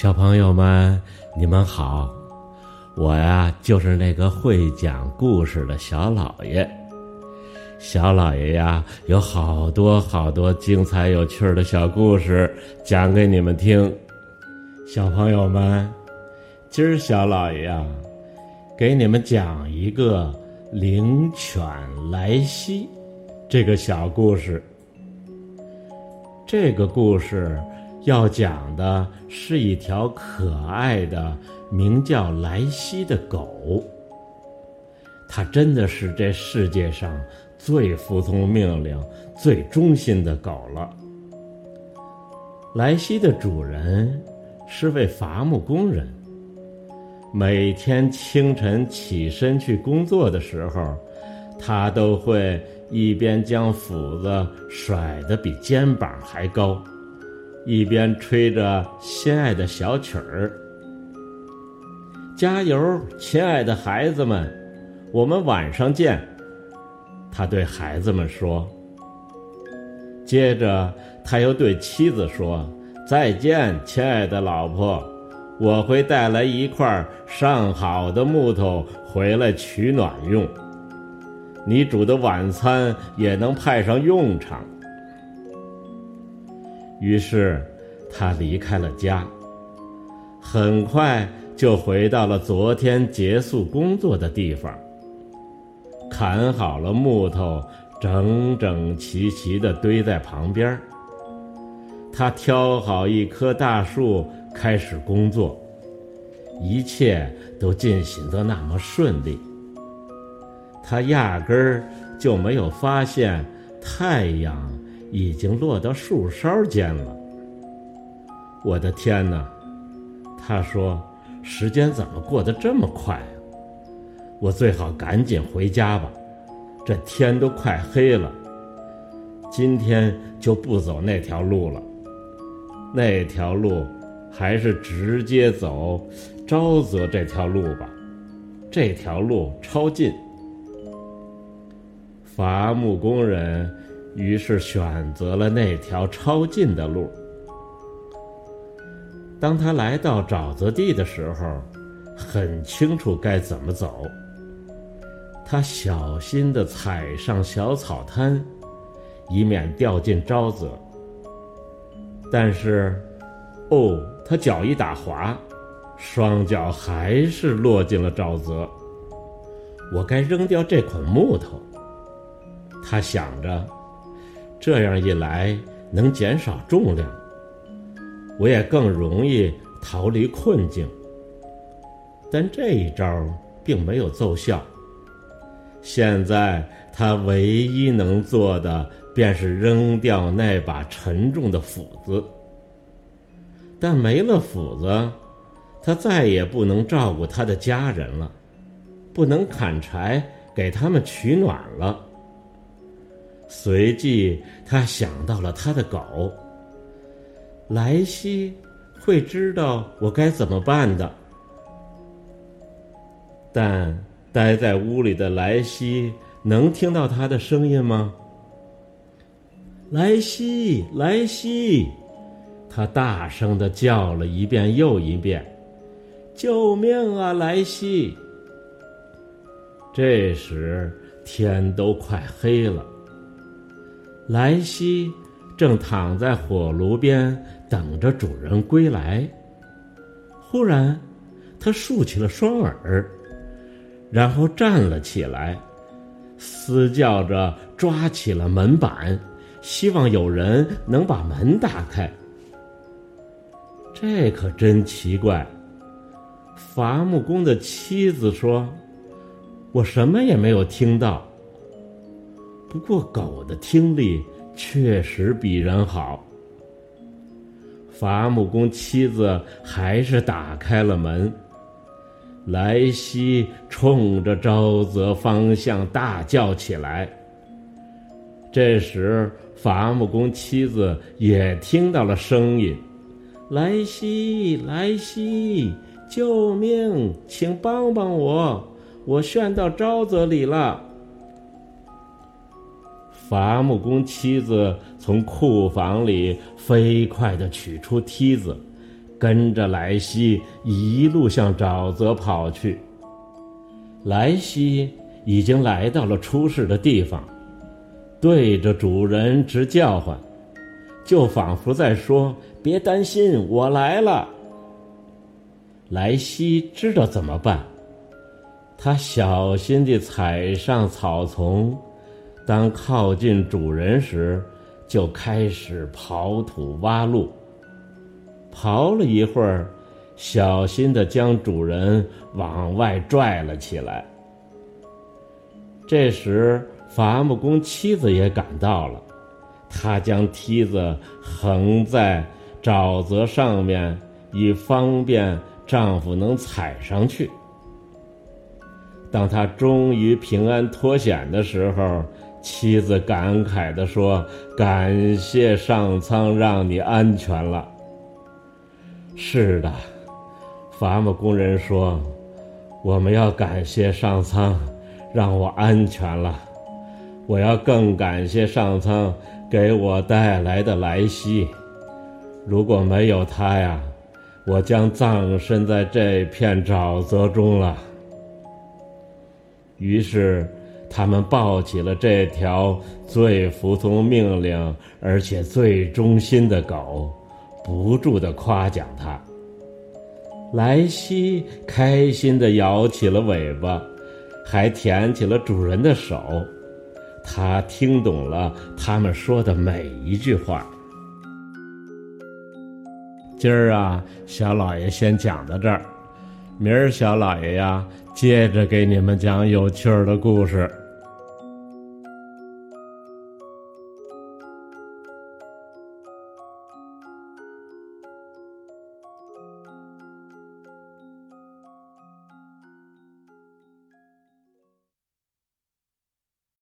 小朋友们，你们好，我呀就是那个会讲故事的小老爷。小老爷呀，有好多好多精彩有趣的小故事讲给你们听。小朋友们，今儿小老爷呀，给你们讲一个灵犬莱西这个小故事。这个故事。要讲的是一条可爱的名叫莱西的狗，它真的是这世界上最服从命令、最忠心的狗了。莱西的主人是位伐木工人，每天清晨起身去工作的时候，他都会一边将斧子甩得比肩膀还高。一边吹着心爱的小曲儿，加油，亲爱的孩子们，我们晚上见。他对孩子们说。接着，他又对妻子说：“再见，亲爱的老婆，我会带来一块上好的木头回来取暖用。你煮的晚餐也能派上用场。”于是，他离开了家，很快就回到了昨天结束工作的地方。砍好了木头，整整齐齐地堆在旁边。他挑好一棵大树，开始工作，一切都进行得那么顺利。他压根儿就没有发现太阳。已经落到树梢间了。我的天哪！他说：“时间怎么过得这么快啊？我最好赶紧回家吧，这天都快黑了。今天就不走那条路了，那条路还是直接走沼泽这条路吧。这条路超近。”伐木工人。于是选择了那条超近的路。当他来到沼泽地的时候，很清楚该怎么走。他小心地踩上小草滩，以免掉进沼泽。但是，哦，他脚一打滑，双脚还是落进了沼泽。我该扔掉这捆木头，他想着。这样一来，能减少重量，我也更容易逃离困境。但这一招并没有奏效。现在他唯一能做的，便是扔掉那把沉重的斧子。但没了斧子，他再也不能照顾他的家人了，不能砍柴给他们取暖了。随即，他想到了他的狗。莱西会知道我该怎么办的。但待在屋里的莱西能听到他的声音吗？莱西，莱西，他大声的叫了一遍又一遍：“救命啊，莱西！”这时天都快黑了。莱西正躺在火炉边等着主人归来。忽然，他竖起了双耳，然后站了起来，嘶叫着抓起了门板，希望有人能把门打开。这可真奇怪。伐木工的妻子说：“我什么也没有听到。”不过，狗的听力确实比人好。伐木工妻子还是打开了门。莱西冲着沼泽方向大叫起来。这时，伐木工妻子也听到了声音：“莱西，莱西，救命！请帮帮我，我陷到沼泽里了。”伐木工妻子从库房里飞快地取出梯子，跟着莱西一路向沼泽跑去。莱西已经来到了出事的地方，对着主人直叫唤，就仿佛在说：“别担心，我来了。”莱西知道怎么办，他小心地踩上草丛，当靠近主人时，就开始刨土挖路。刨了一会儿，小心地将主人往外拽了起来。这时，伐木工妻子也赶到了，她将梯子横在沼泽上面，以方便丈夫能踩上去。当他终于平安脱险的时候，妻子感慨地说：“感谢上苍，让你安全了。”是的，伐木工人说：“我们要感谢上苍，让我安全了。我要更感谢上苍给我带来的莱西。如果没有他呀，我将葬身在这片沼泽中了。”于是，他们抱起了这条最服从命令而且最忠心的狗。不住的夸奖它。莱西开心的摇起了尾巴，还舔起了主人的手。他听懂了他们说的每一句话。今儿啊，小老爷先讲到这儿，明儿小老爷呀，接着给你们讲有趣儿的故事。